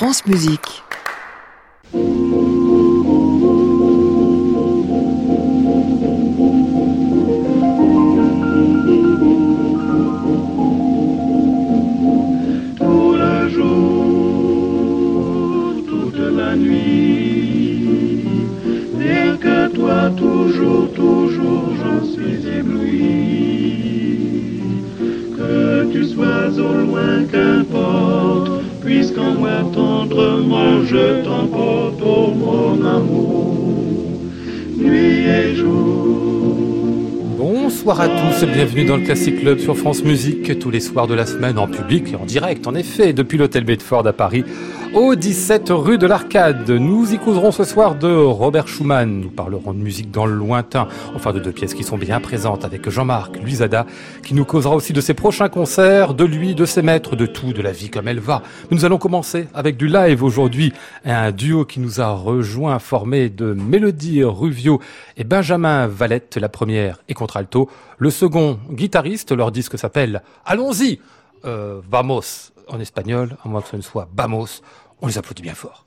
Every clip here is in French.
France Musique. Bienvenue dans le Classic Club sur France Musique, tous les soirs de la semaine en public et en direct, en effet, depuis l'hôtel Bedford à Paris, au 17 rue de l'Arcade. Nous y causerons ce soir de Robert Schumann, nous parlerons de musique dans le lointain, enfin de deux pièces qui sont bien présentes avec Jean-Marc Luisada, qui nous causera aussi de ses prochains concerts, de lui, de ses maîtres, de tout, de la vie comme elle va. Nous allons commencer avec du live aujourd'hui, un duo qui nous a rejoint, formé de Mélodie Ruvio et Benjamin Valette, la première et contralto, le second guitariste, leur disque s'appelle Allons-y, euh, Vamos en espagnol, à moins que ce ne soit Vamos, on les applaudit bien fort.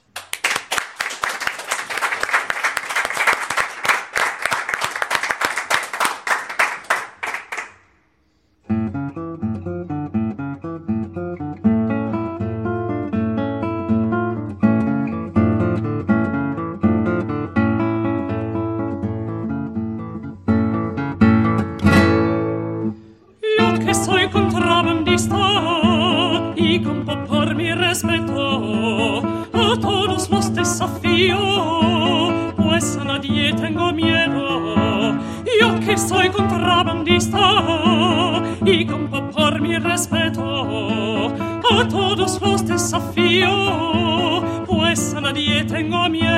Que soy contrabandista y con por mi respeto a todos los desafío, pues a nadie tengo miedo.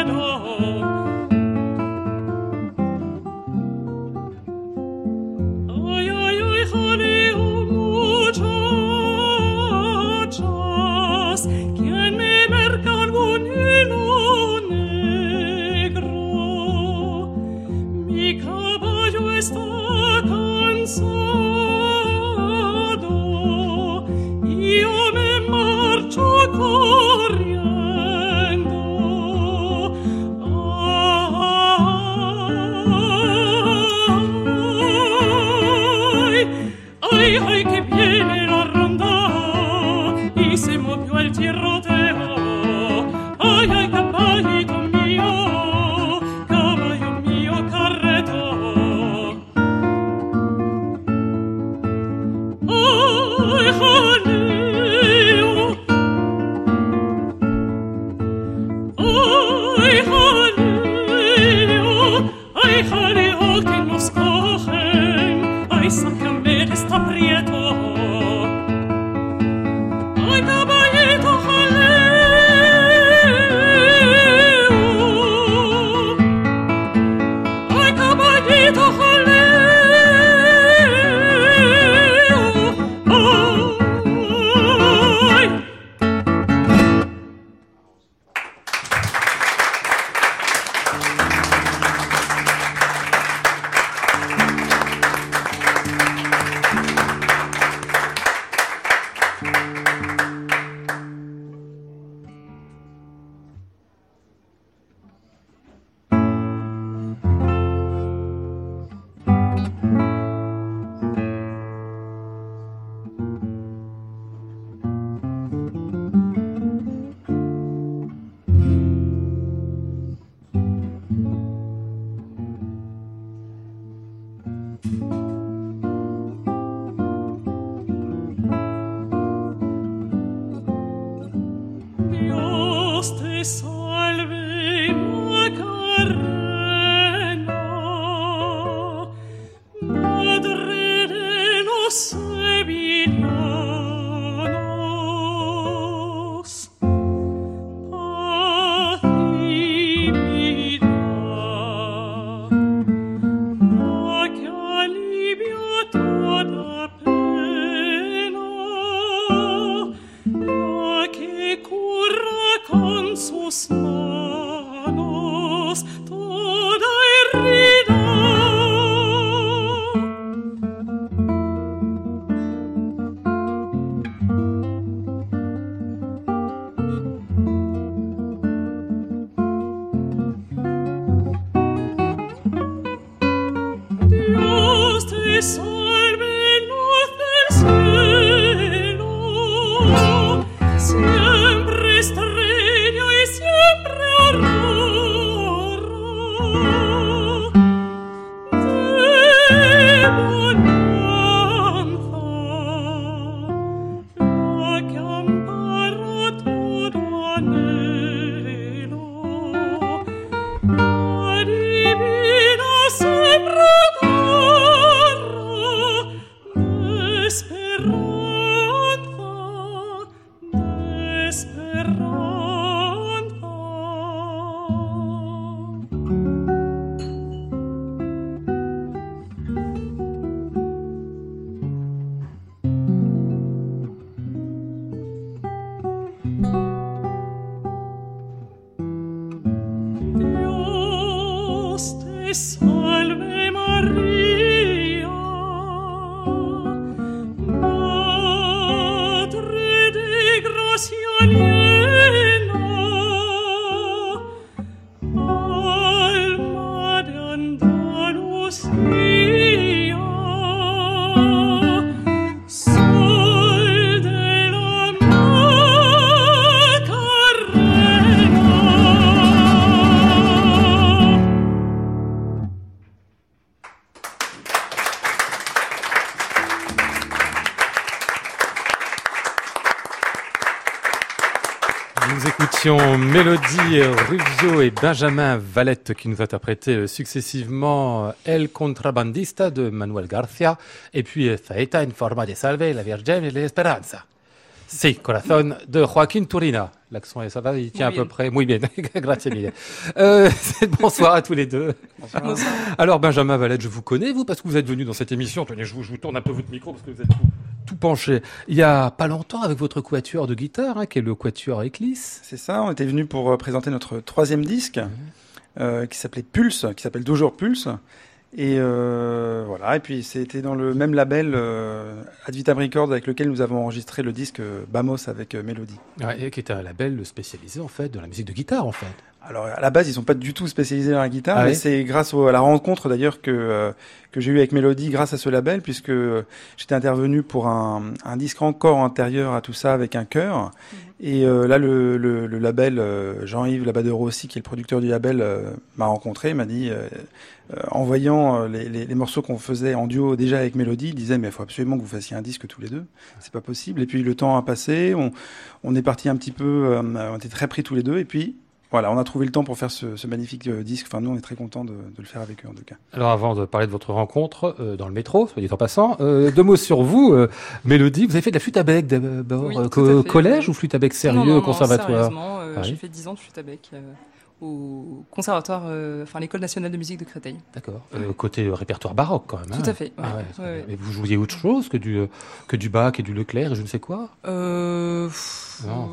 Mélodie Rubio et Benjamin Valette qui nous interprétaient euh, successivement euh, El Contrabandista de Manuel Garcia et puis euh, Faeta in forma de salve, La Virgen et l'Esperanza. Si, Corazon de Joaquin Turina. L'accent, ça va, il tient à peu près. Muy bien, grazie mille. Euh, bonsoir à tous les deux. Bonsoir. Alors, Benjamin Valette, je vous connais, vous, parce que vous êtes venu dans cette émission. Tenez, je vous, je vous tourne un peu votre micro parce que vous êtes tout, penché. Il y a pas longtemps, avec votre quatuor de guitare, hein, qui est le quatuor Eclisse. C'est ça, on était venu pour euh, présenter notre troisième disque, mmh. euh, qui s'appelait Pulse, qui s'appelle toujours Pulse. Et euh, voilà, et puis c'était dans le même label euh, Ad Vitam Records avec lequel nous avons enregistré le disque euh, Bamos avec euh, Mélodie. Ouais, qui est un label spécialisé en fait dans la musique de guitare en fait. Alors à la base, ils sont pas du tout spécialisés dans la guitare, ah mais oui c'est grâce au, à la rencontre d'ailleurs que euh, que j'ai eu avec Mélodie grâce à ce label, puisque j'étais intervenu pour un, un, disque encore antérieur à tout ça avec un chœur. Mmh. Et euh, là, le, le, le label euh, Jean-Yves Labadero aussi, qui est le producteur du label, euh, m'a rencontré, m'a dit, en voyant les, les, les morceaux qu'on faisait en duo déjà avec Mélodie, il disait mais il faut absolument que vous fassiez un disque tous les deux, c'est pas possible. Et puis le temps a passé, on, on est parti un petit peu, on était très pris tous les deux, et puis voilà, on a trouvé le temps pour faire ce, ce magnifique euh, disque. Enfin, nous, on est très contents de, de, le faire avec eux, en tout cas. Alors, avant de parler de votre rencontre euh, dans le métro, soit dit en passant, euh, deux mots sur vous, euh, Mélodie. Vous avez fait de la flûte à bec d'abord, oui, co collège ou flûte à bec sérieux non, non, au conservatoire non, ah, oui. J'ai fait dix ans de flûte à bec au conservatoire, enfin l'école nationale de musique de Créteil. D'accord. côté répertoire baroque quand même. Tout hein. à fait. Ah ouais, ouais, Mais vous jouiez autre chose que du que du Bach et du Leclerc et je ne sais quoi? Euh... Non.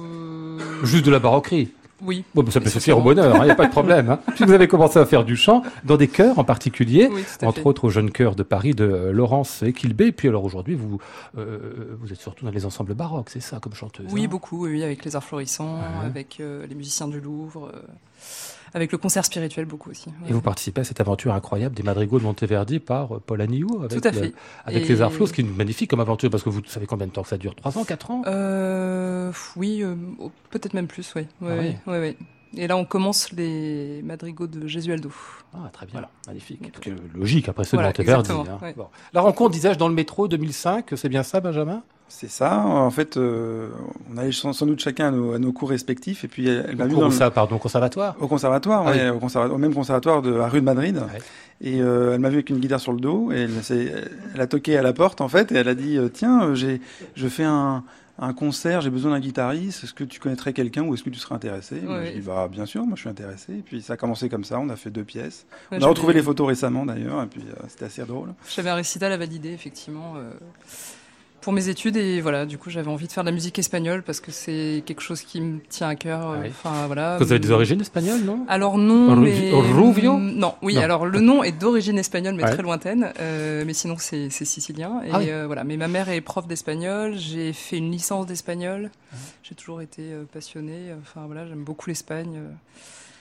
Juste de la baroquerie. Oui. Bon, ça peut se faire au bonheur, il hein, n'y a pas de problème. Hein. Puis vous avez commencé à faire du chant dans des chœurs en particulier, oui, entre fait. autres au jeune chœur de Paris de Laurence Equilbé. Puis alors aujourd'hui, vous, euh, vous êtes surtout dans les ensembles baroques, c'est ça, comme chanteuse Oui, hein beaucoup, oui, avec les arts florissants, avec euh, les musiciens du Louvre, euh, avec le concert spirituel beaucoup aussi. ouais. Et vous participez à cette aventure incroyable des madrigaux de Monteverdi par euh, Paul Agnew avec, Tout à le- fait. avec Et- les arts flots, ce qui est magnifique comme aventure, parce que vous savez combien de temps que ça dure? 3 ans, 4 ans? Euh, oui, euh, peut-être même plus, oui. Ouais, Ah ouais. Et là, on commence les madrigaux de Gesualdo. Ah, très bien, Voilà. magnifique. Donc, Tout est logique après ceux voilà, de Monteverdi. hein. ouais. Bon. La rencontre, disais-je, dans le métro 2005, c'est bien ça, Benjamin? C'est ça. En fait, euh, on allait sans, sans doute chacun à nos, à nos cours respectifs, et puis elle, elle m'a vu dans le- pardon, conservatoire au conservatoire, Ah ouais, oui. au, au même conservatoire de la rue de Madrid. Ouais. Et euh, elle m'a vu avec une guitare sur le dos, et elle, a toqué à la porte en fait, et elle a dit euh, tiens, j'ai, je fais un, un concert, j'ai besoin d'un guitariste. Est-ce que tu connaîtrais quelqu'un ou est-ce que tu serais intéressé? Moi, Ouais. Je dis bah bien sûr, moi je suis intéressé. Et puis ça a commencé comme ça. On a fait deux pièces. Ouais, on a retrouvé les photos récemment d'ailleurs, et puis euh, c'était assez drôle. J'avais un récital à valider, effectivement, euh, pour mes études. Et voilà, du coup, j'avais envie de faire de la musique espagnole parce que c'est quelque chose qui me tient à cœur. Ah. Enfin, voilà. Vous avez des origines espagnoles, non? Alors non, mais Ruvio non, oui. Non. Alors le nom est d'origine espagnole, mais Ouais. très lointaine. Euh, mais sinon, c'est sicilien. Et Ah oui. euh, voilà. Mais ma mère est prof d'espagnol. J'ai fait une licence d'espagnol. Ah. J'ai toujours été euh, passionnée. Enfin voilà, j'aime beaucoup l'Espagne.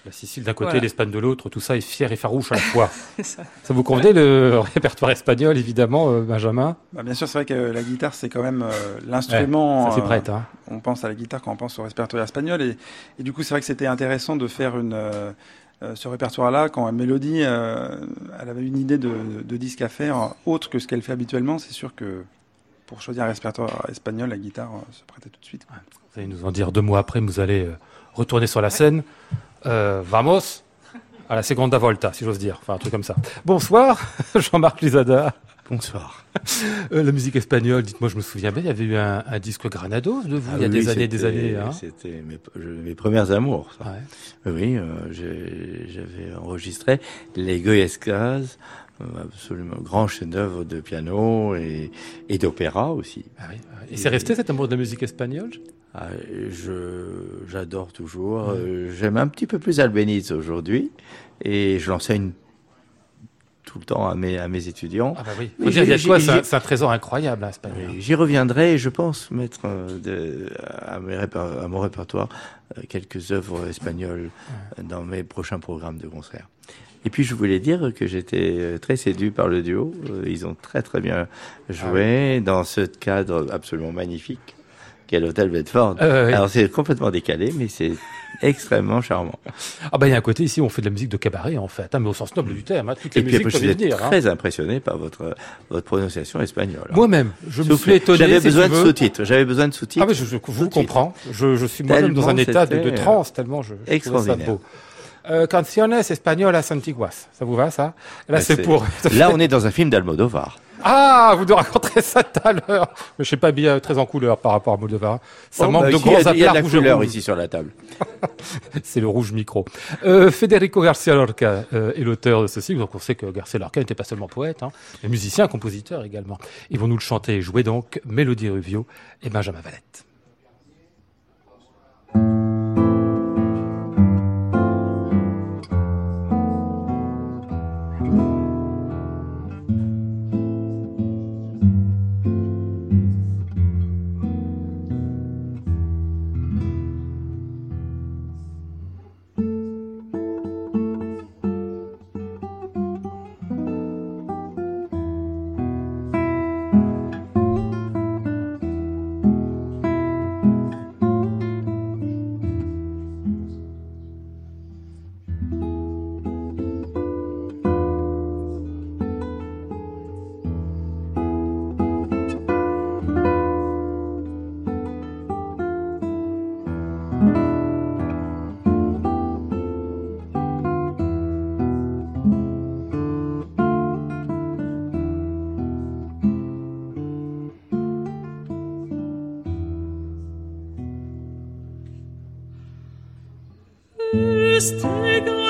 Euh. La Sicile d'un côté, l'Espagne de l'autre, tout ça est fier et farouche à la fois. ça. ça. vous convenait le répertoire espagnol, évidemment, euh, Benjamin? Bah, Bien sûr, c'est vrai que la guitare, c'est quand même euh, l'instrument. ça c'est prête. Hein. On pense à la guitare quand on pense au répertoire espagnol. Et, et du coup, c'est vrai que c'était intéressant de faire une, ce répertoire-là quand Mélodie, elle avait une idée de, de, disque à faire autre que ce qu'elle fait habituellement. C'est sûr que pour choisir un répertoire espagnol, la guitare se prêtait tout de suite. Vous allez nous en dire deux mois après, vous allez retourner sur la scène. Euh, vamos à la seconda volta, si j'ose dire. Enfin, un truc comme ça. Bonsoir, Jean-Marc Lizada. Bonsoir. Euh, la musique espagnole, dites-moi, je me souviens bien, il y avait eu un, disque Granados de vous, il y a ah des années des années. Hein. C'était mes, mes, premières amours. Ça. Oui, euh, j'avais enregistré les Goyescas, absolument grand chef-d'œuvre de piano et, et d'opéra aussi. Ah oui, et, c'est resté cet amour de la musique espagnole? Ah, je j'adore toujours. Euh, j'aime un petit peu plus Albéniz aujourd'hui et je l'enseigne tout le temps à mes à mes étudiants. Ah bah oui. il y a quoi C'est un, trésor incroyable, l'espagnol. J'y reviendrai et je pense mettre euh, de, à, à, mon répertoire euh, quelques œuvres espagnoles dans mes prochains programmes de concert. Et puis je voulais dire que j'étais très séduit par le duo. Ils ont très très bien joué ah dans ce cadre absolument magnifique l'hôtel Bedford. Euh, Alors c'est complètement décalé, mais c'est extrêmement charmant. Ah bah il y a un côté ici où on fait de la musique de cabaret en fait, hein, mais au sens noble du terme. Hein, toutes les Et musiques puis, je suis hein. très impressionné par votre votre prononciation espagnole. Moi-même, je me suis étonné. J'avais besoin de sous-titres. J'avais besoin de sous-titres. Ah mais je, je vous comprends. Je, je suis moi-même dans un état de, de transe tellement je, je extraordinaire. Ça beau. Euh, canciones españolas antiguas. Ça vous va, ça? Là, c'est pour. Là, on est dans un film d'Almodovar. Ah, vous nous raconterez ça tout à l'heure. Mais je sais pas bien très en couleur par rapport à Moldova. Ça manque bah, de gros Il y a de la couleur ici sur la table. c'est le rouge micro. Euh, Federico Garcia Lorca euh, est l'auteur de ceci. Donc on sait que Garcia Lorca n'était pas seulement poète, hein, mais musicien, compositeur également. Ils vont nous le chanter et jouer donc Mélodie Ruvio et Benjamin Valette. steg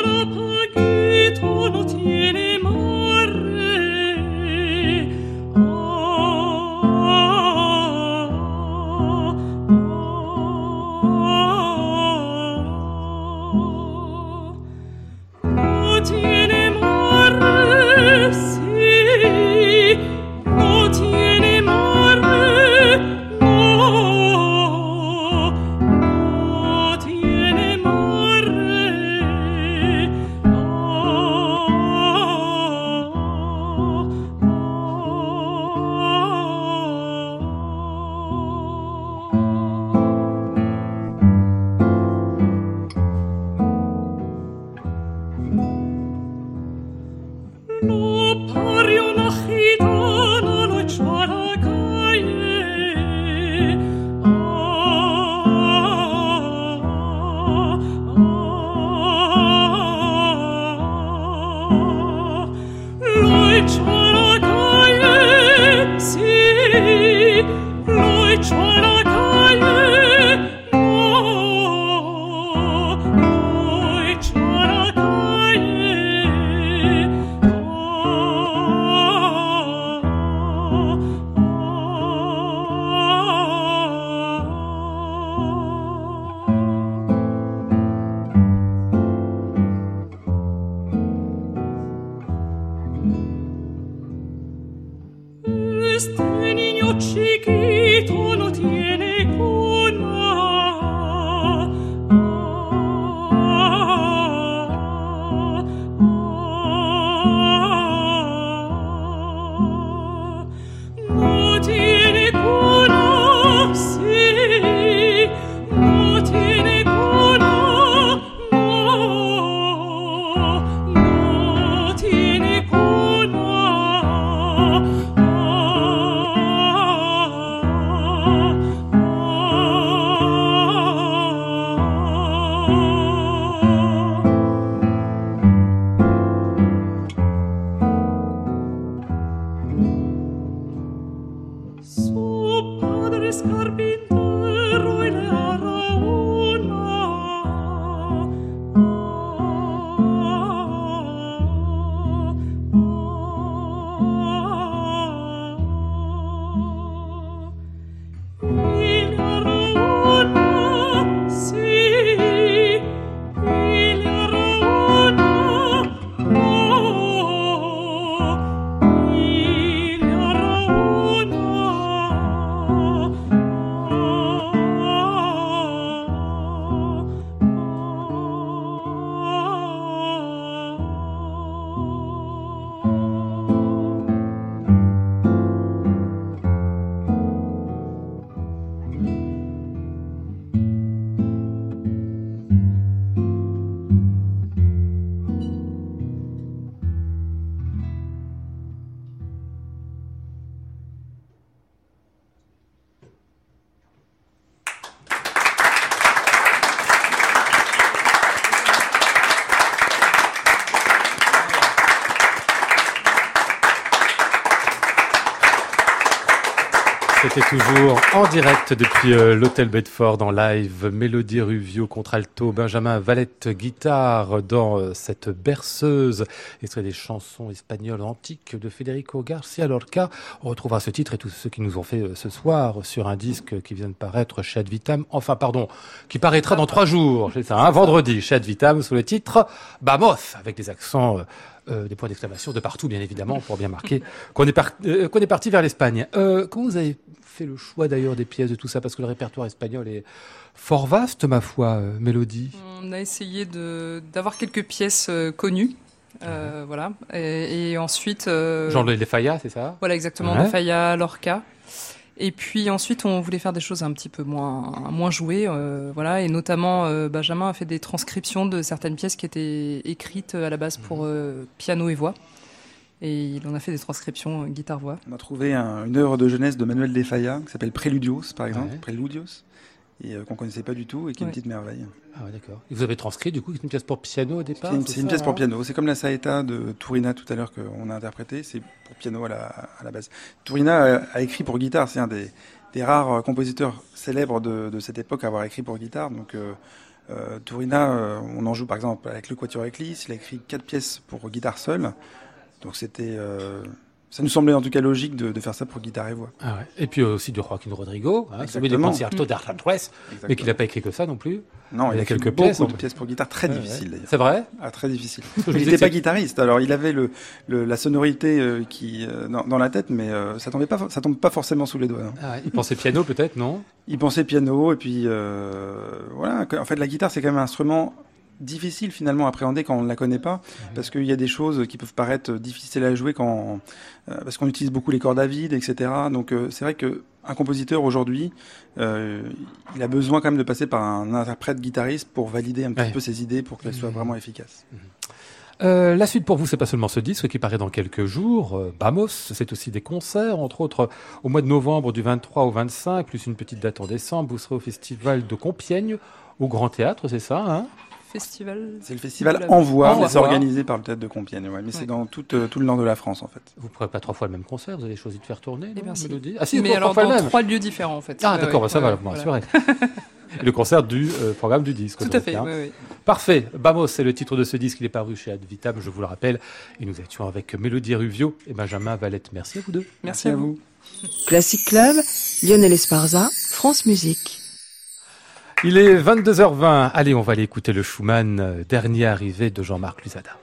était toujours en direct depuis euh, l'hôtel Bedford en live. Mélodie Ruvio, contralto, Benjamin Valette, guitare dans euh, cette berceuse. Extrait des chansons espagnoles antiques de Federico Garcia Lorca. On retrouvera ce titre et tous ceux qui nous ont fait euh, ce soir sur un disque qui vient de paraître chez Ad Vitam. Enfin, pardon, qui paraîtra dans trois jours. C'est ça, un vendredi chez Ad Vitam sous le titre Bamos, avec des accents euh, des points d'exclamation de partout, bien évidemment, pour bien marquer qu'on est, parti vers l'Espagne. Vous avez fait le choix d'ailleurs des pièces de tout ça Parce que le répertoire espagnol est fort vaste, ma foi, Mélodie. On a essayé de, d'avoir quelques pièces connues. voilà. Et, ensuite. Genre les Faya, c'est ça? Voilà, exactement. Les Faya, Lorca. Et puis ensuite, on voulait faire des choses un petit peu moins, moins jouées, euh, voilà. Et notamment, euh, Benjamin a fait des transcriptions de certaines pièces qui étaient écrites à la base pour mhm. euh, piano et voix. Et il en a fait des transcriptions guitare-voix. On a trouvé une œuvre de jeunesse de Manuel de Falla qui s'appelle Préludios, par exemple. Préludios et euh, qu'on connaissait pas du tout et qui est une petite merveille. Ah ouais, d'accord. Et vous avez transcrit du coup une pièce pour piano au départ C'est une, pièce pour piano. C'est comme la Saeta de Tourina tout à l'heure qu'on a interprété. C'est pour piano à la, à la base. Tourina a, écrit pour guitare. C'est un des, des, rares compositeurs célèbres de, de, cette époque à avoir écrit pour guitare. Donc euh, euh, Tourina, euh, on en joue par exemple avec le Quatuor Eclipse. Il a écrit quatre pièces pour guitare seule. Donc c'était euh, ça nous semblait en tout cas logique de, de faire ça pour guitare et voix. Ah ouais. Et puis aussi de Joaquin Rodrigo, hein, celui des concertos d'Arlantres, mais qu'il n'a pas écrit que ça non plus. Non, il, y a quelques pièces. Beaucoup de pièces pour guitare très difficiles d'ailleurs. C'est vrai Ah, très difficile. il n'était pas guitariste, alors il avait le, le la sonorité euh, qui euh, dans, dans, la tête, mais euh, ça tombait pas, ça tombe pas forcément sous les doigts. Hein. Ah, il pensait piano peut-être, non? Il pensait piano, et puis voilà. En fait, la guitare c'est quand même un instrument difficile finalement à appréhender quand on ne la connaît pas, parce qu'il y a des choses qui peuvent paraître difficiles à jouer quand euh, parce qu'on utilise beaucoup les cordes à vide, etc. Donc euh, c'est vrai que un compositeur aujourd'hui, euh, il a besoin quand même de passer par un interprète guitariste pour valider un petit peu ses idées pour qu'elles soient mhm. vraiment efficaces. Euh, la suite pour vous, c'est pas seulement ce disque qui paraît dans quelques jours. Euh, Bamos, c'est aussi des concerts, entre autres au mois de novembre du 23 au 25, plus une petite date en décembre. Vous serez au festival de Compiègne, au Grand Théâtre, c'est ça hein? Festival. C'est le festival Envoi, mais c'est organisé par le Théâtre de Compiègne. Ouais, mais c'est dans tout, euh, tout, le nord de la France en fait. Vous ne pourrez pas trois fois le même concert, vous avez choisi de faire tourner eh bien, Ah si, mais alors dans trois lieux différents en fait. Ah d'accord, ça va, vous rassurer. le concert du euh, programme du disque. Tout à fait, hein. oui, oui. Parfait. Bamos, c'est le titre de ce disque. Il est paru chez Advitam, je vous le rappelle. Et nous étions avec Mélodie Ruvio et Benjamin Valette. Merci à vous deux. Merci, à vous. Classic Club, Lionel Esparza, France Musique. Il est 22h20. Allez, on va aller écouter le Schumann, euh, dernier arrivé de Jean-Marc Luzada.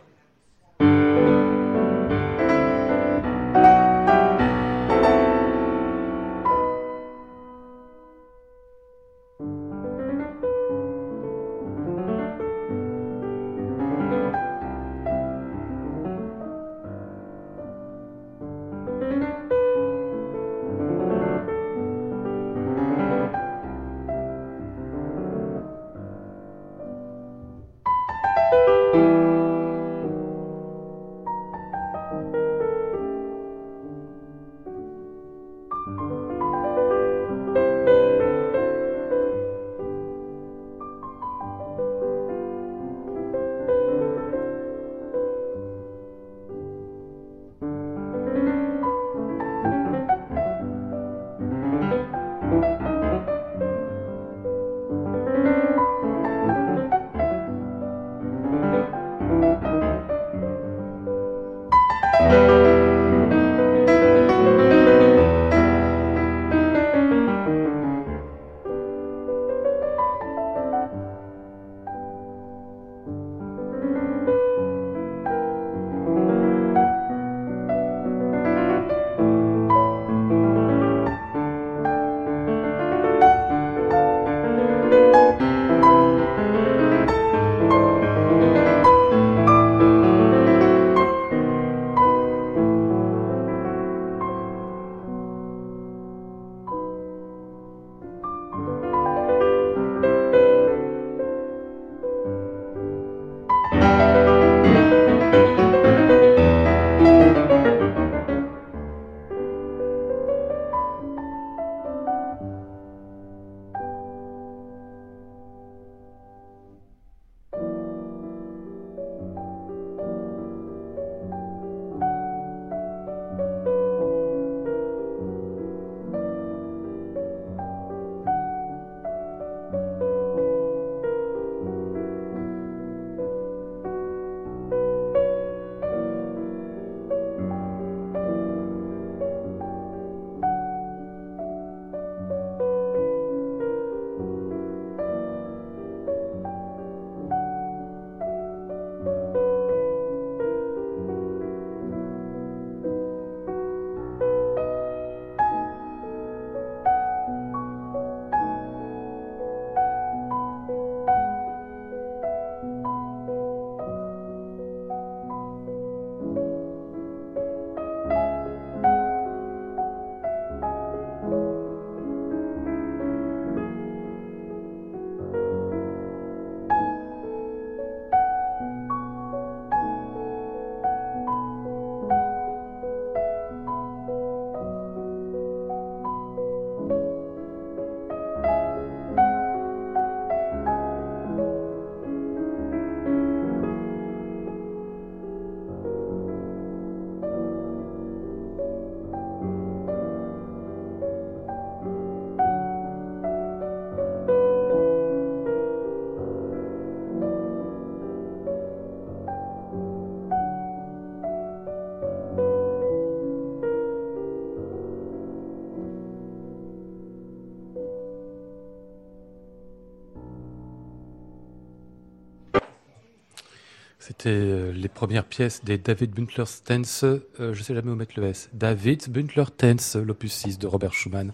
C'était euh, les premières pièces des David Buntler Tense, euh, je sais jamais où mettre le S, David Buntler Tense, l'opus 6 de Robert Schumann,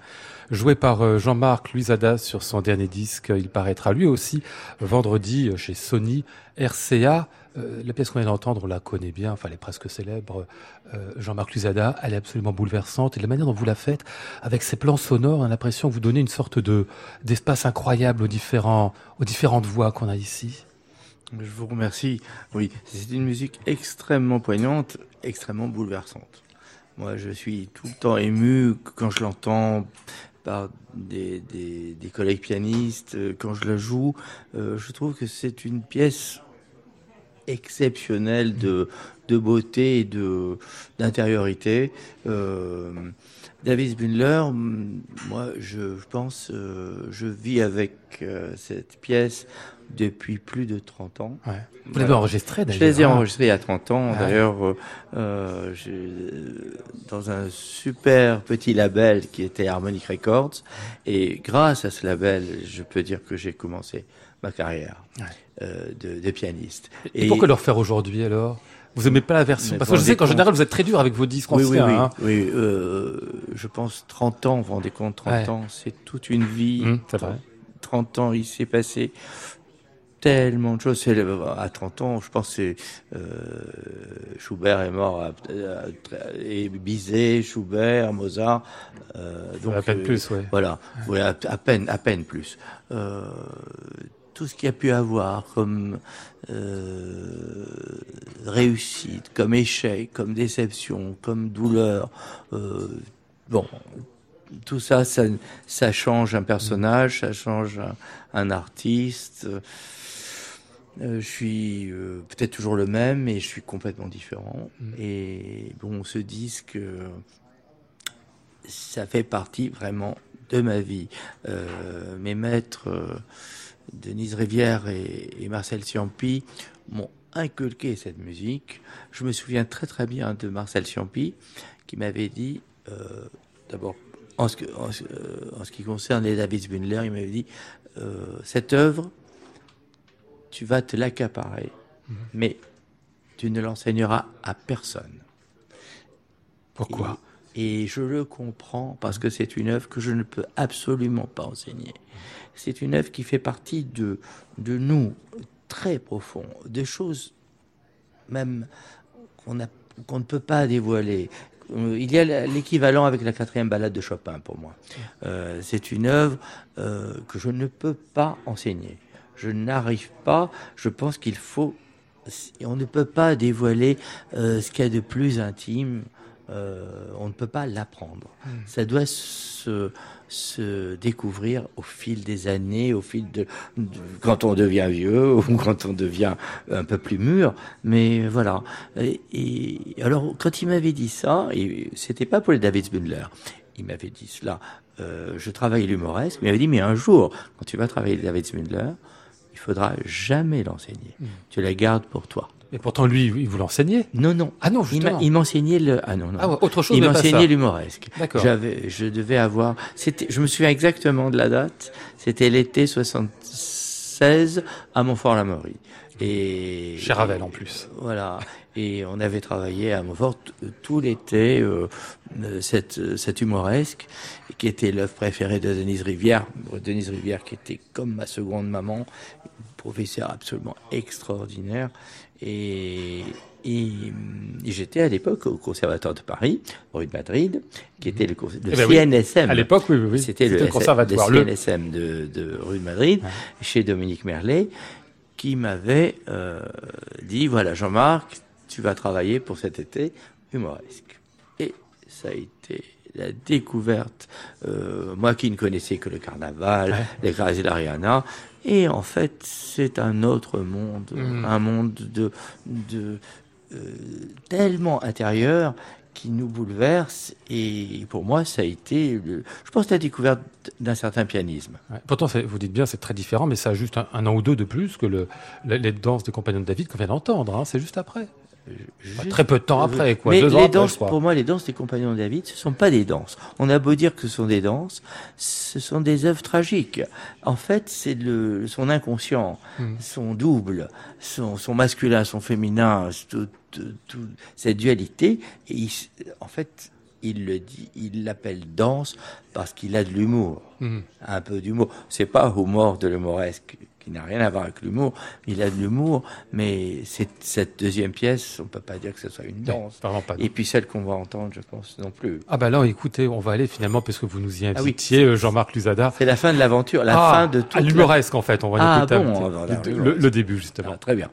joué par euh, Jean-Marc Luisada sur son dernier disque. Il paraîtra lui aussi vendredi chez Sony RCA. la pièce qu'on vient d'entendre, on la connaît bien, enfin elle est presque célèbre. Jean-Marc Luisada, elle est absolument bouleversante et la manière dont vous la faites, avec ces plans sonores, on a l'impression que vous donnez une sorte de d'espace incroyable aux différents aux différentes voix qu'on a ici. Je vous remercie. Oui, c'est une musique extrêmement poignante, extrêmement bouleversante. Moi, je suis tout le temps ému quand je l'entends par des, des, collègues pianistes, quand je la joue. Euh, je trouve que c'est une pièce exceptionnelle de, de beauté et de d'intériorité. Euh, David Bündler, moi, je pense, euh, je vis avec cette pièce depuis plus de 30 ans. Ouais. Vous l'avez enregistré d'ailleurs Je les ai enregistrés il y a 30 ans. D'ailleurs, euh, euh dans un super petit label qui était Harmonic Records. Et grâce à ce label, je peux dire que j'ai commencé ma carrière euh, de, de, pianiste. Et, pourquoi le refaire aujourd'hui alors? Vous aimez pas la version? Parce que je sais qu'en général, vous êtes très dur avec vos disques oui, anciens. Oui, oui, hein. oui. Euh, je pense 30 ans, vous vous rendez compte, 30 ans, c'est toute une vie. Mmh, 30 ans, il s'est passé tellement de choses. À 30 ans, je pense que euh, Schubert est mort, à, et Bizet, Schubert, Mozart. Euh, donc, à peine euh, plus, ouais. Voilà, ouais, à, peine, à peine plus. Tout ce qu'il y a pu avoir comme réussite, comme échec, comme déception, comme douleur. Bon, tout ça, ça, ça, change un personnage, ça change un, un artiste. Euh, je suis euh, peut-être toujours le même, mais je suis complètement différent. Mm. Et bon, ce disque, euh, ça fait partie vraiment de ma vie. mes maîtres, Denise Rivière et, Marcel Ciampi, m'ont inculqué cette musique. Je me souviens très très bien de Marcel Ciampi qui m'avait dit, d'abord, en, ce, en, ce qui concerne les David Bündler, il m'avait dit, cette œuvre, tu vas te l'accaparer, mhm. mais tu ne l'enseigneras à personne. Pourquoi et, je le comprends parce que c'est une œuvre que je ne peux absolument pas enseigner. C'est une œuvre qui fait partie de, de nous, très profond, des choses même qu'on qu'on ne peut pas dévoiler. Euh, il y a l'équivalent avec la quatrième balade de Chopin pour moi. Euh, c'est une œuvre euh, que je ne peux pas enseigner je n'arrive pas. Je pense qu'il faut. On ne peut pas dévoiler euh, ce qu'il y a de plus intime. Euh, on ne peut pas l'apprendre. Hmm. Ça doit se, se, découvrir au fil des années, au fil de, quand on devient vieux ou quand on devient un peu plus mûr. Mais voilà. Et, alors, quand il m'avait dit ça, et c'était pas pour les David Bundler, il m'avait dit cela. Euh, je travaille l'humoresque. Il m'avait dit mais un jour, quand tu vas travailler David Spindler, faudra jamais l'enseigner. Hmm. Tu la gardes pour toi. Et pourtant, lui, il vous l'enseignait Non, non. Ah non, Il m'enseignait le. Ah non, non. Ah, autre chose. Il m'enseignait l'humoresque. D'accord. J'avais, je devais avoir. C'était, je me souviens exactement de la date. C'était l'été 76 à Montfort-la-Maurie. Et. Chez Ravel en plus. Voilà. Et on avait travaillé à Montfort tout l'été euh, cette, cette humoresque, qui était l'œuvre préférée de Denise Rivière. Denise Rivière qui était comme ma seconde maman, professeur absolument extraordinaire. Et, et, j'étais à l'époque au Conservatoire de Paris, rue de Madrid, qui était le, le eh ben CNSM. À l'époque, oui, oui, C'était le, conservatoire, le CNSM de, de, rue de Madrid, chez Dominique Merlet, qui m'avait euh, dit, voilà Jean-Marc, tu vas travailler pour cet été humoresque. Et ça a été la découverte, euh, moi qui ne connaissais que le carnaval, les Grâces et l'Ariana, et en fait c'est un autre monde, mmh. un monde de, de euh, tellement intérieur qui nous bouleverse. Et pour moi, ça a été, je pense, la découverte d'un certain pianisme. pourtant, vous dites bien, c'est très différent, mais ça a juste un, an ou deux de plus que le, les danses des compagnons de David qu'on vient d'entendre. Hein, c'est juste après. Très peu de temps après, quoi. Mais deux les ans danses, après, pour moi, les danses des compagnons de David, ce sont pas des danses. On a beau dire que ce sont des danses, ce sont des œuvres tragiques. En fait, c'est le son inconscient, Hmm. son double, son, son masculin, son féminin, tout, tout- tout- cette dualité. Et il en fait, il le dit, il l'appelle danse parce qu'il a de l'humour, Mhm. un peu d'humour. C'est pas humour de l'humoresque qui n'a rien à voir avec l'humour. Il a de l'humour, mais cette deuxième pièce, on peut pas dire que ce soit une danse. Pas. Et puis celle qu'on va entendre, je pense non plus. Ah bah là, écoutez, on va aller finalement, puisque vous nous y Ah oui. invitiez, euh, Jean-Marc Luzada. C'est la fin de l'aventure, la Ah, fin de la- l'humoresque, en fait. On va Ah écouter bon, va voir le, début, justement. Ah, très bien.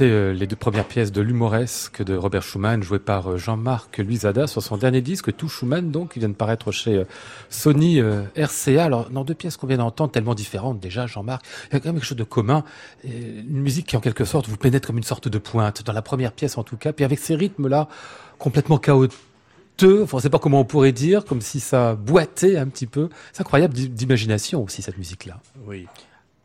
Euh, les deux premières pièces de l'humoresque de Robert Schumann, jouées par euh, Jean-Marc Luisada sur son dernier disque, Tout Schumann, donc, qui vient de paraître chez euh, Sony RCA. Alors, dans deux pièces qu'on vient d'entendre, tellement différentes déjà, Jean-Marc, il y a quand même quelque chose de commun. Une musique qui, en quelque sorte, vous pénètre comme une sorte de pointe, dans la première pièce en tout cas, puis avec ces rythmes-là, complètement chaotiques. Enfin, on sait pas comment on pourrait dire, comme si ça boitait un petit peu. C'est incroyable d'i- d'imagination aussi cette musique-là. Oui.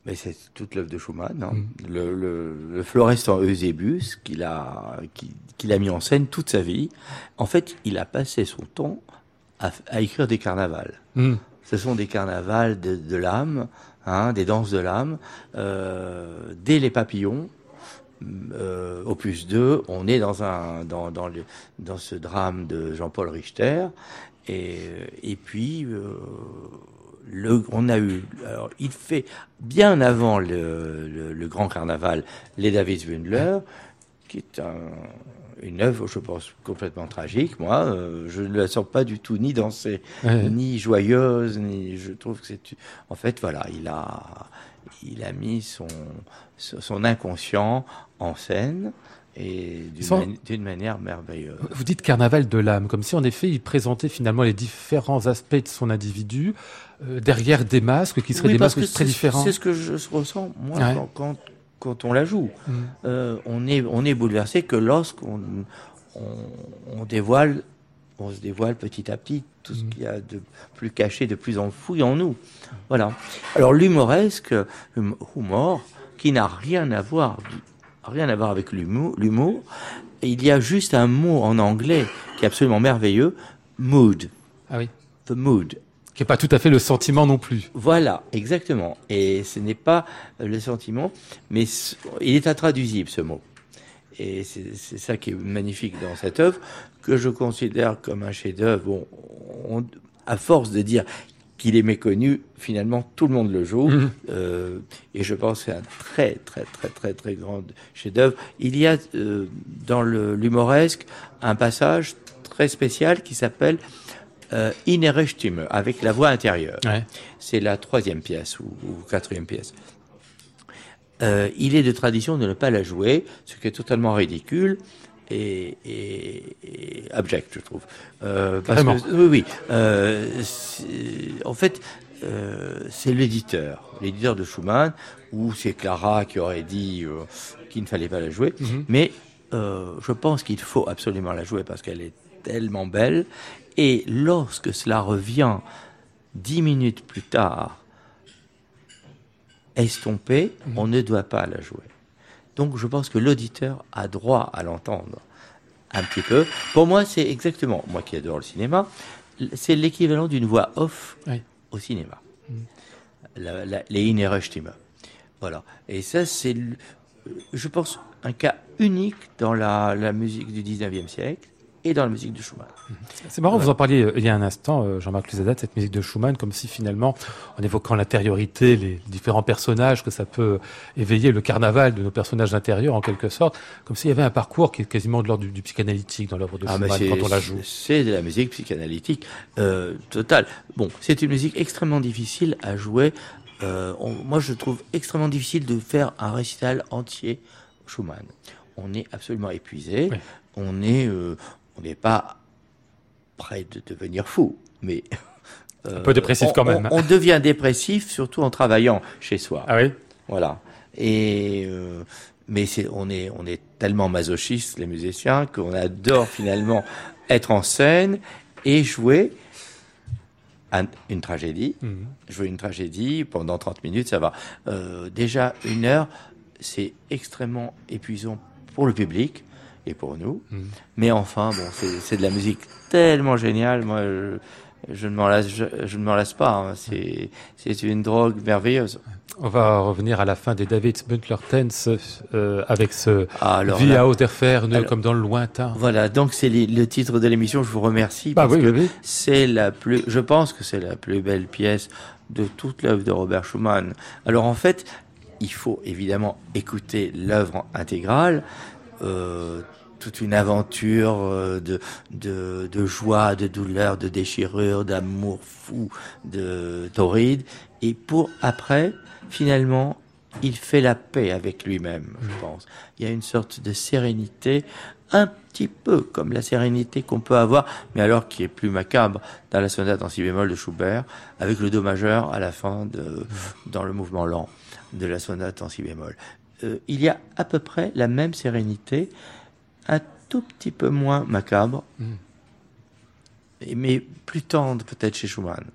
Mais c'est toute l'œuvre de Schumann. hein. Mm. Le, le, le florestan Eusébus qu'il a, qui- qu'il a mis en scène toute sa vie. En fait, il a passé son temps à, à écrire des carnavals. Hmm. Ce sont des carnavals de, de l'âme, hein, des danses de l'âme. Euh, dès les papillons, euh, opus 2, on est dans, un, dans, dans, le, dans ce drame de Jean-Paul Richter. Et, et puis, euh, le, on a eu. Alors, il fait bien avant le, le, le grand carnaval, les David Wendler, qui est un, une œuvre, je pense, complètement tragique. Moi, euh, je ne la sens pas du tout ni dansée, Ouais. ni joyeuse, ni. Je trouve que c'est. En fait, voilà, il a. il a mis son, son inconscient en scène et d'une manière merveilleuse. Vous dites carnaval de l'âme, comme si en effet il présentait finalement les différents aspects de son individu euh, derrière des masques qui seraient des masques très différents. C'est ce que je ressens moi quand, quand, on la joue. Mm. Euh, on est on est bouleversé que lorsqu'on on, dévoile on se dévoile petit à petit tout ce mm. qu'il y a de plus caché, de plus enfoui en nous. Voilà. Alors l'humoresque, humour, qui n'a rien à voir rien à voir avec l'humour. Il y a juste un mot en anglais qui est absolument merveilleux, mood. Ah oui. The mood. Qui n'est pas tout à fait le sentiment non plus. Voilà, exactement. Et ce n'est pas le sentiment, mais il est intraduisible ce mot. Et c'est ça qui est magnifique dans cette œuvre, que je considère comme un chef-d'œuvre. Bon, à force de dire qu'il est méconnu, finalement tout le monde le joue. Mhm. Euh, et je pense que c'est un très très très très très grand chef-d'œuvre. Il y a euh, dans l'humoresque un passage très spécial qui s'appelle euh, Innere Stimme, avec la voix intérieure. C'est la troisième pièce ou, ou quatrième pièce. Euh, il est de tradition de ne pas la jouer, ce qui est totalement ridicule et, abject, je trouve. Euh, parce Que, oui, oui. Euh, en fait, euh, c'est l'éditeur, l'éditeur de Schumann, ou c'est Clara qui aurait dit qu'il ne fallait pas la jouer. Mhm. Mais je pense qu'il faut absolument la jouer parce qu'elle est tellement belle. Et lorsque cela revient dix minutes plus tard, estompé, mhm. on ne doit pas la jouer. Donc je pense que l'auditeur a droit à l'entendre un petit peu. Pour moi, c'est exactement, moi qui adore le cinéma, c'est l'équivalent d'une voix off au cinéma. La, les innere Stimme. Voilà. Et ça, c'est, je pense, un cas unique dans la, la musique du 19e siècle et dans la musique de Schumann. C'est marrant, vous en parliez euh, il y a un instant, euh, Jean-Marc Luzadat, cette musique de Schumann, comme si finalement, en évoquant l'intériorité, les différents personnages, que ça peut éveiller le carnaval de nos personnages intérieurs en quelque sorte, comme s'il y avait un parcours qui est quasiment de l'ordre du, psychanalytique dans l'œuvre de ah, Schumann quand on la joue. C'est de la musique psychanalytique euh, totale. Bon, c'est une musique extrêmement difficile à jouer. Euh, moi, je trouve extrêmement difficile de faire un récital entier Schumann. On est absolument épuisé. On est, euh, on n'est pas près de devenir fou, mais un peu dépressif quand même. On, devient dépressif surtout en travaillant chez soi. Ah oui? Voilà. Et euh, mais on est on est tellement masochistes les musiciens qu'on adore finalement être en scène et jouer une tragédie. Mhm. Jouer une tragédie pendant 30 minutes, ça va. Euh, déjà une heure, c'est extrêmement épuisant pour le public et pour nous. Mm. Mais enfin, bon, c'est de la musique tellement géniale. Moi, je, ne m'en lasse, je, ne m'en lasse pas. Hein. C'est, c'est une drogue merveilleuse. On va revenir à la fin des David Buntler Tense euh, avec ce alors, Via Ferne comme dans le lointain. Voilà, donc c'est le titre de l'émission. Je vous remercie bah parce que c'est la plus. Je pense que c'est la plus belle pièce de toute l'œuvre de Robert Schumann. Alors en fait, il faut évidemment écouter l'œuvre intégrale. Euh, toute une aventure euh, de, de, de, joie, de douleur, de déchirure, d'amour fou, de torride. Et pour après, finalement, il fait la paix avec lui-même, je pense. Il y a une sorte de sérénité, un petit peu comme la sérénité qu'on peut avoir, mais alors qui est plus macabre dans la sonate en si bémol de Schubert, avec le do majeur à la fin de, dans le mouvement lent de la sonate en si bémol. Euh, il y a à peu près la même sérénité, un tout petit peu moins macabre, mm. mais plus tendre peut-être chez Schumann.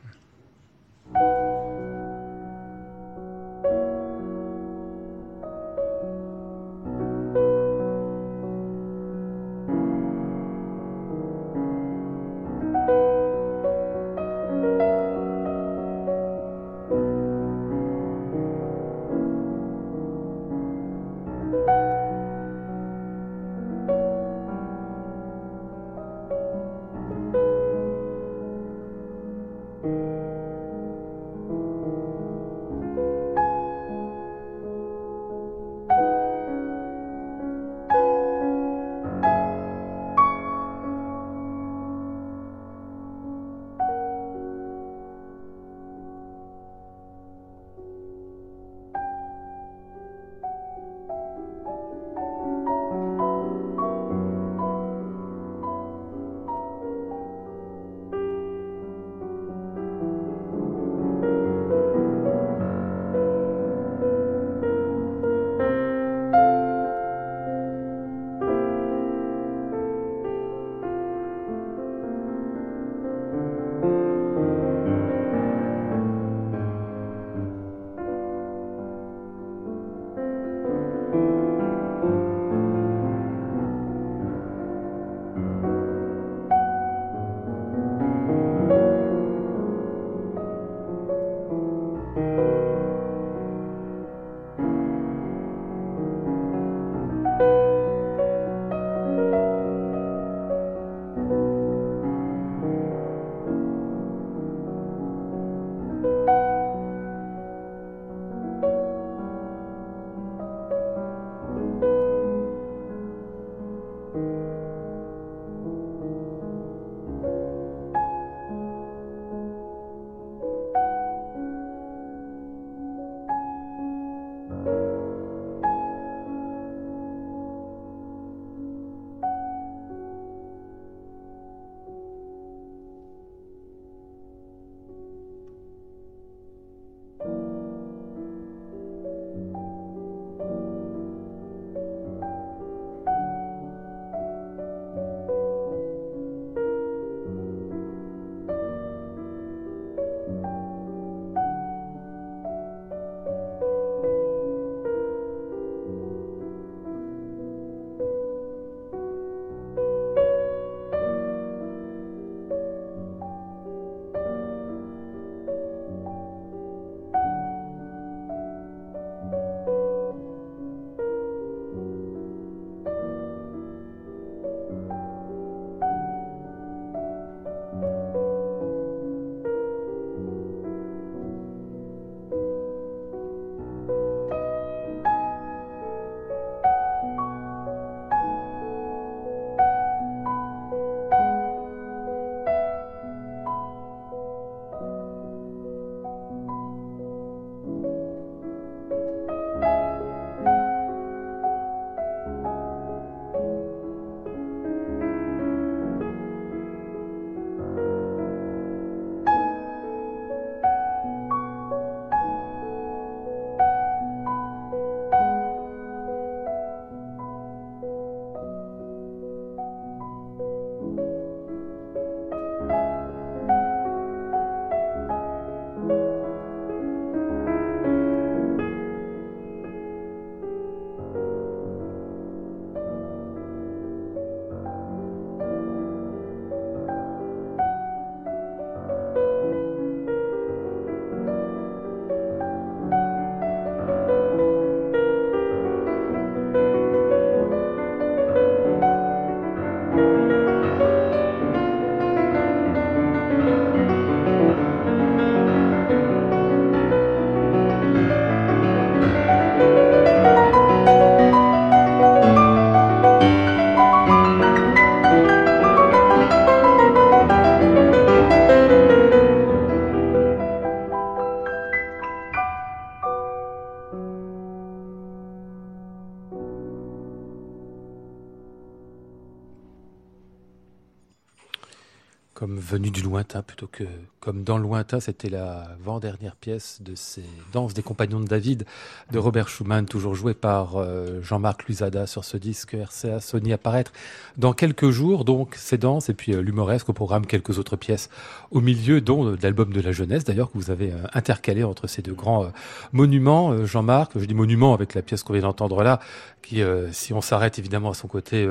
Plutôt que comme dans le lointain. C'était la avant-dernière pièce de ces Danses des Compagnons de David de Robert Schumann, toujours joué par euh, Jean-Marc Luzada sur ce disque RCA Sony apparaître dans quelques jours. Donc ces danses et puis euh, l'humoresque au programme quelques autres pièces au milieu, dont euh, l'album de la jeunesse d'ailleurs que vous avez intercalé entre ces deux grands monuments. Jean-Marc, je dis monument avec la pièce qu'on vient d'entendre là, qui, si on s'arrête évidemment à son côté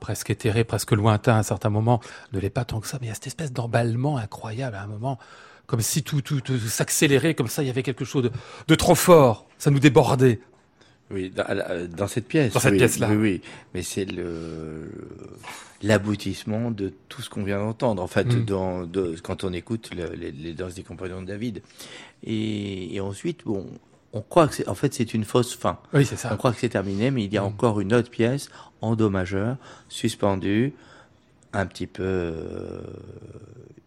presque éthéré, presque lointain à un certain moment, ne l'est pas tant que ça, mais il y a cette espèce d'emballement incroyable à un moment, comme si tout, tout, s'accélérait, comme ça il y avait quelque chose de, trop fort, ça nous débordait. Oui, dans, cette pièce. Dans cette pièce-là. Oui, oui, mais c'est le l'aboutissement de tout ce qu'on vient d'entendre. En fait, mm. dans, de, quand on écoute les, les, danses des compagnons de David, et, et ensuite, bon, on croit que c'est, en fait, c'est une fausse fin. Oui, c'est ça. On croit que c'est terminé, mais il y a mm. encore une autre pièce en do majeur, suspendue, un petit peu euh,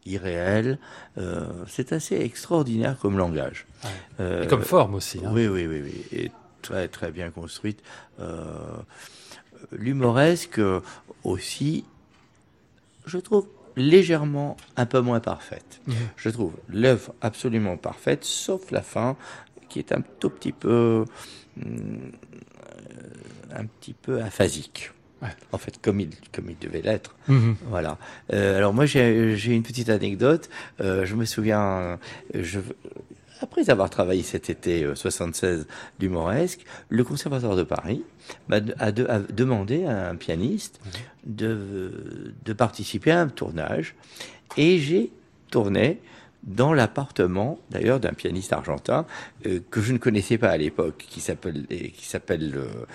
irréel. Euh, c'est assez extraordinaire comme langage. Euh, et comme forme aussi. Hein. Oui, oui, oui, oui. Et très, très bien construite. L'humoresque aussi, je trouve légèrement un peu moins parfaite. Mm. Je trouve l'œuvre absolument parfaite, sauf la fin, qui est un tout petit peu, hum, un petit peu aphasique. En fait, comme il, comme il devait l'être. Mhm. Voilà. Euh, alors moi, j'ai une petite anecdote. Euh, je me souviens, je, après avoir travaillé cet été 76 du Moresque, le Conservatoire de Paris a, demandé à un pianiste mhm. de, de participer à un tournage. Et j'ai tourné dans l'appartement, d'ailleurs, d'un pianiste argentin euh, que je ne connaissais pas à l'époque, qui s'appelle qui s'appelle euh,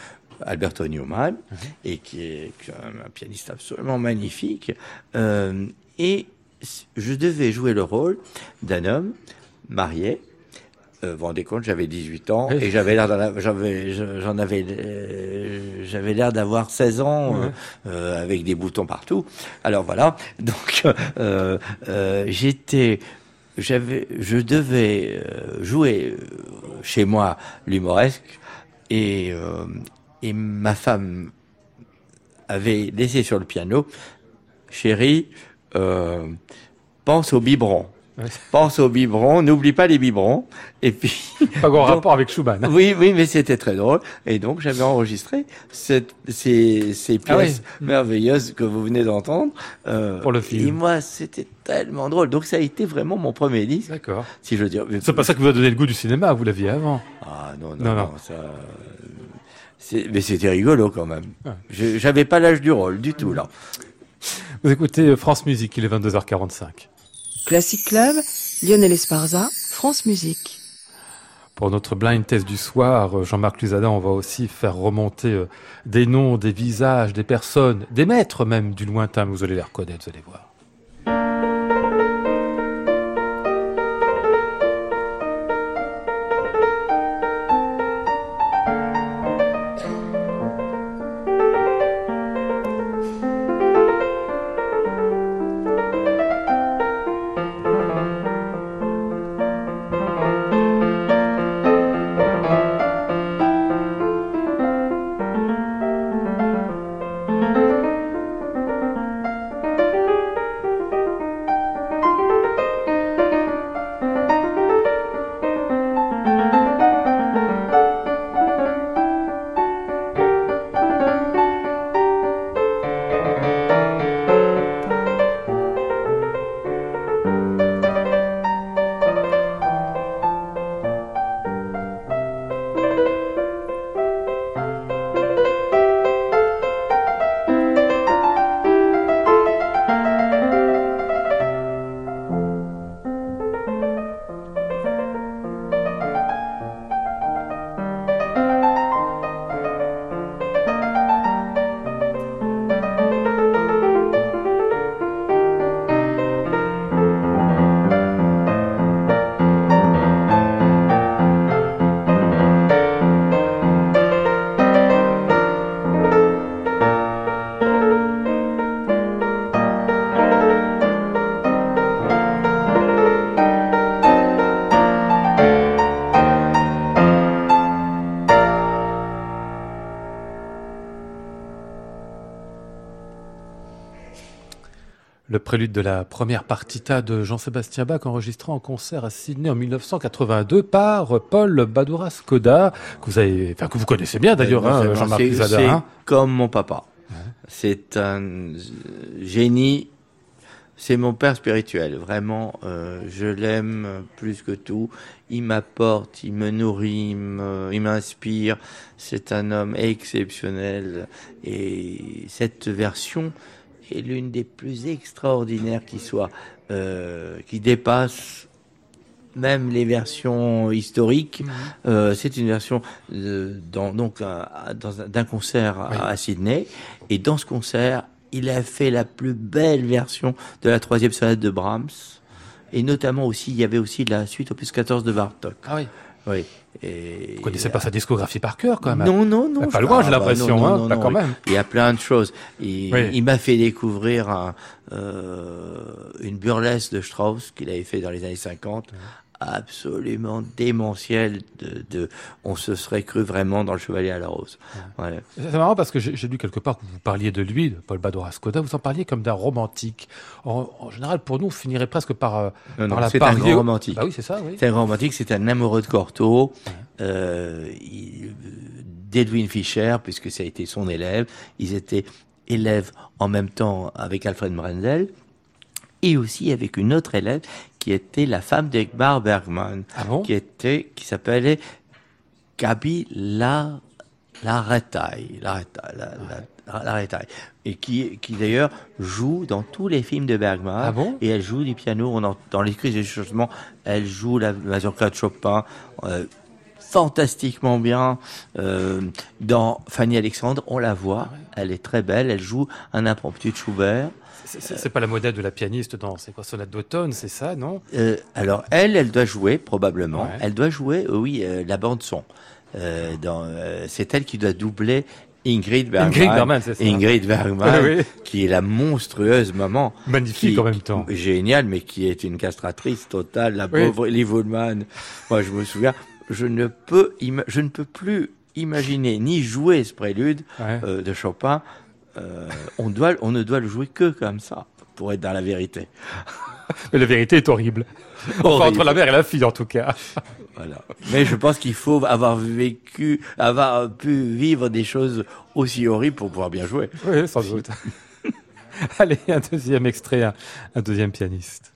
Alberto Newman mhm. et qui est un, pianiste absolument magnifique. Euh, et je devais jouer le rôle d'un homme marié vous vous rendez compte, j'avais 18 ans et j'avais l'air j'avais, j'en avais, j'avais l'air d'avoir 16 ans euh, avec des boutons partout. Alors voilà, donc j'étais je devais euh, jouer euh, chez moi l'humoresque euh, et ma femme avait laissé sur le piano, chérie, pense au biberon. Pense aux biberons, n'oublie pas les biberons. Et puis. Pas grand rapport avec Schumann. Oui, oui, mais c'était très drôle. Et donc, j'avais enregistré cette, ces, ces ah pièces merveilleuses que vous venez d'entendre. Euh, Pour le film. Et moi, c'était tellement drôle. Donc, ça a été vraiment mon premier disque. D'accord. Si je veux dire. C'est pas ça qui vous a donné le goût du cinéma, vous l'aviez avant. Ah, non, non, non. ça, mais c'était rigolo quand même. J'avais pas l'âge du rôle du tout, là. Vous écoutez France Musique, il est 22h45. Classic Club, Lionel Esparza, France Musique. Pour notre blind test du soir, Jean-Marc Luzada, on va aussi faire remonter euh, des noms, des visages, des personnes, des maîtres même du lointain. Vous allez les reconnaître, vous allez voir. Prélude de la première partita de Jean-Sébastien Bach enregistré en concert à Sydney en 1982 par Paul Badura Skoda, que vous avez, enfin, que vous connaissez bien d'ailleurs, hein, Jean-Marc C'est hein. comme mon papa. C'est un génie. C'est mon père spirituel, vraiment. Euh, je l'aime plus que tout. Il m'apporte, il me nourrit, il m'inspire. C'est un homme exceptionnel. Et cette version, est l'une des plus extraordinaires qui soit, euh, qui dépasse même les versions historiques. Mhm. Euh, c'est une version euh, dans, donc d'un concert à, Sydney, et dans ce concert, il a fait la plus belle version de la troisième sonate de Brahms, et notamment aussi, il y avait aussi la suite opus 14 de Bartok. Ah oui. Oui. Et Vous connaissez pas sa discographie par cœur, quand même Non, non, non. Pas loin, j'ai l'impression, hein, pas quand même. Il y a plein de choses. Il, il m'a fait découvrir un, euh, une burlesque de Strauss qu'il avait fait dans les années 50, absolument démentiel de, de, on se serait cru vraiment dans le Chevalier à la Rose. Ouais. C'est marrant parce que j'ai lu quelque part que vous parliez de lui, de Paul Badoras Skoda, vous en parliez comme d'un romantique. En, en, général, pour nous, on finirait presque par, euh, non, par non, la C'est un grand romantique. Bah oui, c'est ça. Oui. C'est un grand romantique, c'est un amoureux de Cortot. Euh, d'Edwin Fischer, puisque ça a été son élève. Ils étaient élèves en même temps avec Alfred Brendel et aussi avec une autre élève qui était la femme d'Egbar Bergman, ah bon? qui était, qui s'appelait Gabi La, la Retaille, la, la, la, et qui, qui d'ailleurs joue dans tous les films de Bergman. Ah bon? Et elle joue du piano. On dans l'esprit des changements, elle joue la mazurka de Chopin. Euh, fantastiquement bien euh, dans Fanny Alexandre. On la voit, elle est très belle. Elle joue un impromptu de Schubert. C'est pas la modèle de la pianiste dans c'est quoi Sonate d'automne, c'est ça, non? Euh, Alors elle, elle doit jouer probablement. Elle doit jouer, euh, oui, euh, la bande son. dans, c'est elle qui doit doubler Ingrid Bergman, Ingrid Bergman, c'est ça. Ingrid Bergman qui est la monstrueuse maman. Magnifique en même temps. Géniale, mais qui est une castratrice totale, la pauvre Woodman. Moi, je me souviens, je ne peux, je ne peux plus imaginer ni jouer ce prélude de Chopin euh, on, doit, on ne doit le jouer que comme ça, pour être dans la vérité. Mais la vérité est horrible. entre la mère et la fille, en tout cas. Voilà. Mais je pense qu'il faut avoir vécu, avoir pu vivre des choses aussi horribles pour pouvoir bien jouer. Oui, sans doute. Allez, un deuxième extrait, un deuxième pianiste.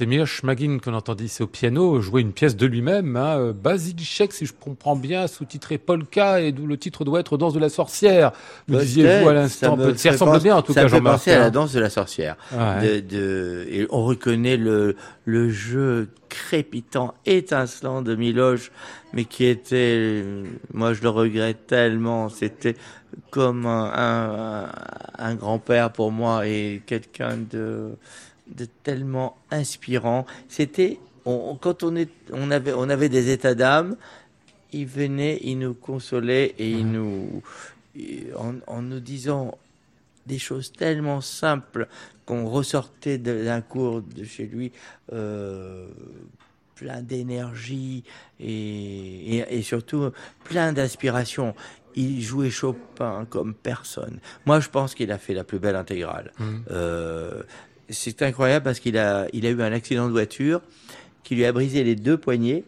C'est Mir Schmagin qu'on entendit ici au piano jouer une pièce de lui-même, hein, Basilchek, si je comprends bien, sous-titré Polka, et d'où le titre doit être Danse de la sorcière. Me disiez-vous à l'instant. Ça, ressemble bien en tout cas, Jean-Marc. Ça fait penser à la hein. Danse de la sorcière. De, de, et on reconnaît le, le jeu crépitant, étincelant de Miloche, mais qui était, moi je le regrette tellement, c'était comme un, un, un grand-père pour moi et quelqu'un de de tellement inspirant. C'était quand on, est, on, avait, on avait des états d'âme, il venait, il nous consolait et il nous, en, nous disant des choses tellement simples qu'on ressortait d'un cours de chez lui euh, plein d'énergie et, et, surtout plein d'inspiration. Il jouait Chopin comme personne. Moi, je pense qu'il a fait la plus belle intégrale. Mmh. Euh, c'est incroyable parce qu'il a, il a eu un accident de voiture qui lui a brisé les deux poignets.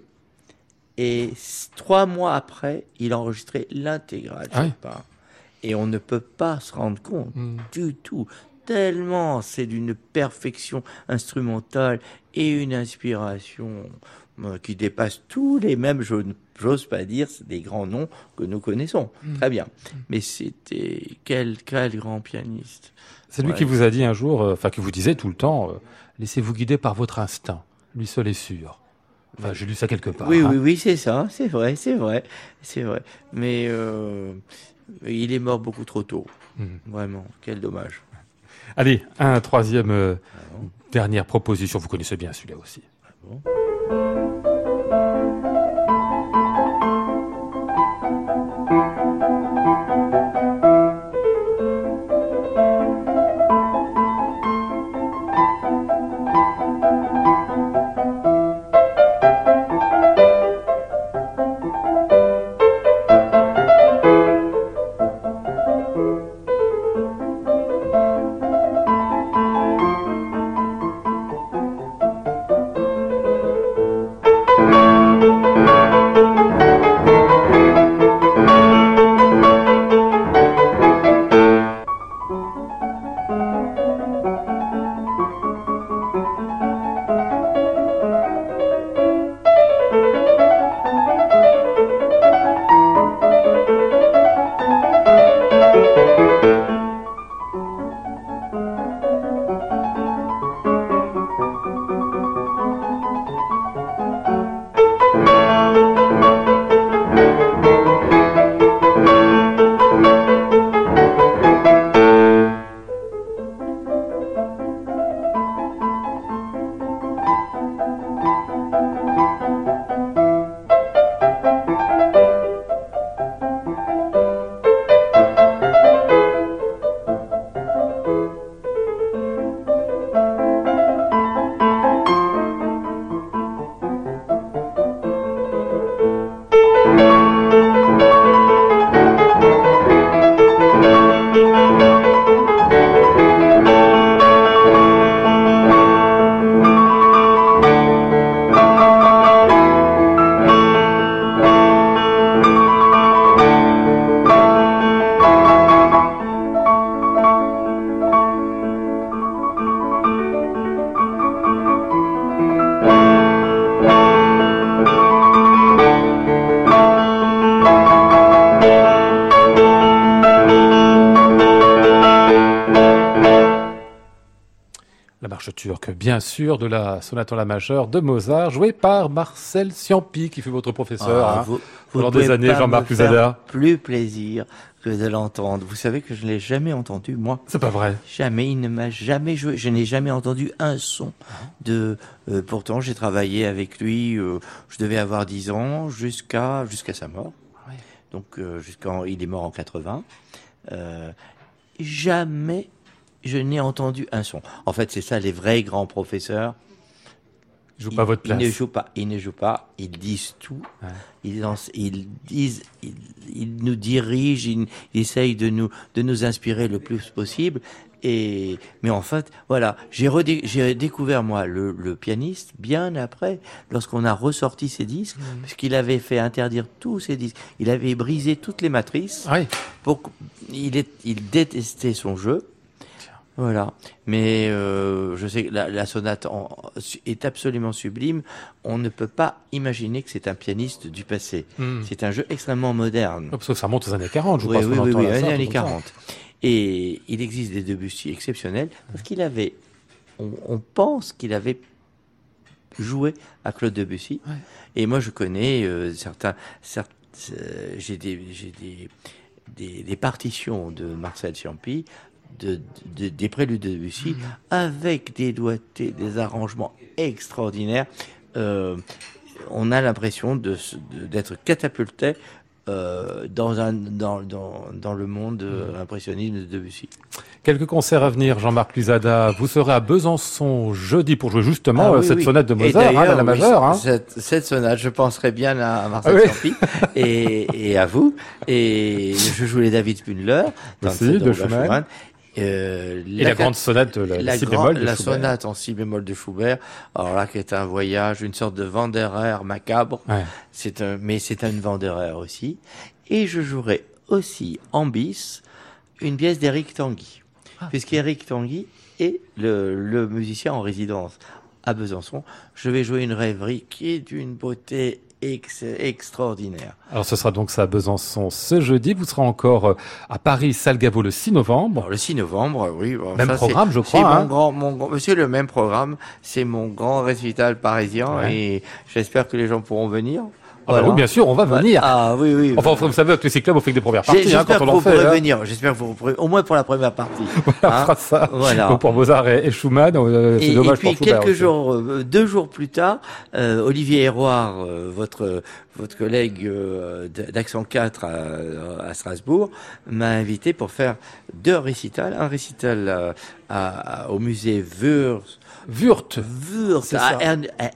Et trois mois après, il a enregistré l'intégrale ah. Et on ne peut pas se rendre compte mmh. du tout tellement c'est d'une perfection instrumentale et une inspiration qui dépasse tous les mêmes, j'ose pas dire, des grands noms que nous connaissons. Mm. Très bien. Mm. Mais c'était quel, quel grand pianiste. C'est lui qui vous a dit un jour, euh, enfin qui vous disait tout le temps, euh, laissez-vous guider par votre instinct. Lui seul est sûr. Enfin, j'ai lu ça quelque part. Oui, hein. oui, oui, c'est ça, c'est vrai, c'est vrai, c'est vrai. Mais il est mort beaucoup trop tôt. Mm. Vraiment, quel dommage. Allez, un troisième, euh, dernière proposition. Vous connaissez bien celui-là aussi. Ah bien sûr, de la sonate en la majeure de Mozart, jouée par Marcel Ciampi, qui fut votre professeur ah, hein, pendant des années, Jean-Marc Cusada. Plus plaisir que de l'entendre. Vous savez que je ne l'ai jamais entendu, moi. C'est pas vrai. Jamais, il ne m'a jamais joué. Je n'ai jamais entendu un son de. Euh, pourtant, j'ai travaillé avec lui. Euh, je devais avoir 10 ans jusqu'à jusqu'à sa mort. Donc, euh, jusqu'en, il est mort en 80. jamais je n'ai entendu un son. En fait, c'est ça, les vrais grands professeurs. Ils, jouent pas votre place. Ils ne jouent pas. Ils ne jouent pas. Ils disent tout. Ils, ils disent. Ils, nous dirigent. Ils, essayent de nous de nous inspirer le plus possible. Et mais en fait, voilà, j'ai j'ai découvert moi le, le, pianiste bien après, lorsqu'on a ressorti ses disques, mmh. puisqu'il avait fait interdire tous ses disques. Il avait brisé toutes les matrices. Oui. Pour, il, est, il détestait son jeu. Voilà. Mais euh, je sais que la, sonate est absolument sublime. On ne peut pas imaginer que c'est un pianiste du passé. Hmm. C'est un jeu extrêmement moderne. parce que ça remonte aux années 40, je oui, Oui, oui, oui, les années 40. Et il existe des Debussy exceptionnels parce qu'il avait, on, pense qu'il avait joué à Claude Debussy. Et moi, je connais euh, certains, euh, j'ai des, des, des, des, partitions de Marcel Ciampi de, des préludes de Debussy mhm. avec des doigtés, des arrangements extraordinaires. Euh, on a l'impression d'être de, catapulté euh, dans, un, dans, dans, dans, le monde euh, impressionniste de Debussy. Quelques concerts à venir, Jean-Marc Luzada. Vous serez à Besançon jeudi pour jouer justement Ah oui, cette oui. sonate de Mozart, hein, la majeure. hein. Cette, cette sonate, je penserais bien à Marcel Ah oui. Et, et à vous. Et je joue les David Spindler, dans Aussi, le de de Schumann. Schumann. Euh, Et la, grande sonate de la, la, si grand- bémol de la sonate en si bémol de Schubert, alors là qui est un voyage, une sorte de Wanderer macabre, Ouais. c'est un, mais c'est un Wanderer aussi. Et je jouerai aussi en bis une pièce d'Éric Tanguy, Ah. puisqu'Éric Tanguy est le, le musicien en résidence à Besançon. Je vais jouer une rêverie qui est d'une beauté ex- extraordinaire. Alors ce sera donc ça à Besançon ce jeudi. Vous serez encore euh, à Paris, salle Gaveau le 6 novembre. Le 6 novembre, oui. bon, Même ça, programme, je crois, C'est hein. mon grand, mon le même programme. C'est mon grand récital parisien Ouais. et j'espère que les gens pourront venir. Ah bah oui, bien sûr, on va venir. Ah oui, oui. Enfin, vous savez, avec le cyclub, on fait que des premières parties hein, J'espère quand que on en vous pourrez hein. venir. J'espère que vous pourrez, au moins pour la première partie. On Hein fera ça. Voilà. Donc pour Mozart et, et Schumann, euh, c'est Et, et dommage puis pour Schubert quelques aussi. jours, euh, deux jours plus tard, euh, Olivier Héroard, votre votre collègue d- d'Accent 4 à, à Strasbourg, m'a invité pour faire deux récitals. Un récital à- au musée Wurz, Wurth. Wurz C'est à,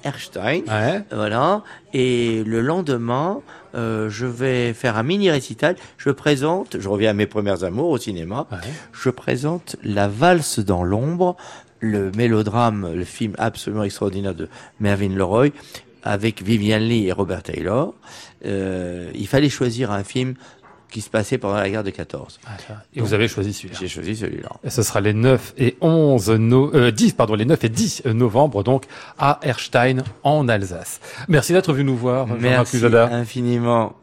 Erstein. Ouais. Voilà. Et le lendemain, euh, je vais faire un mini récital. Je présente, je reviens à mes premières amours au cinéma. Ouais. Je présente La valse dans l'ombre, le mélodrame, le film absolument extraordinaire de Mervyn Leroy, avec Vivian Lee et Robert Taylor. Euh, il fallait choisir un film qui se passait pendant la guerre de 14. Et vous avez choisi celui-là. J'ai choisi celui-là. Et ce sera les 9 et 11 no- euh, 10 pardon, les 9 et 10 novembre donc à Erstein en Alsace. Merci d'être venu nous voir Merci infiniment.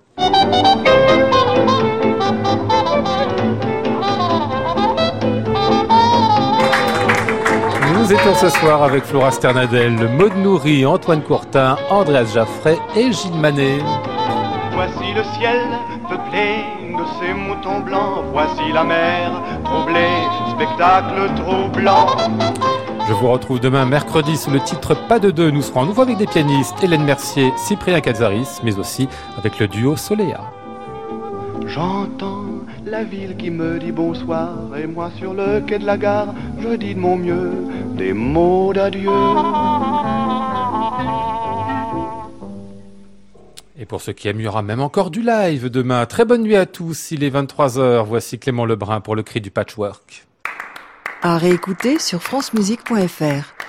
Nous étions ce soir avec Flora Sternadel, Maud Nourri, Antoine Courtin, Andreas Jaffray et Gilles Manet. Voici le ciel peuplé de ces moutons blancs. Voici la mer troublée, spectacle troublant. Je vous retrouve demain mercredi sous le titre Pas de deux. Nous serons à nouveau avec des pianistes Hélène Mercier, Cyprien Cazaris, mais aussi avec le duo Soléa. J'entends la ville qui me dit bonsoir et moi sur le quai de la gare, je dis de mon mieux des mots d'adieu. Et pour ceux qui aiment, il y aura même encore du live demain. Très bonne nuit à tous. Il est 23h. Voici Clément Lebrun pour le cri du patchwork. À réécouter sur francemusique.fr.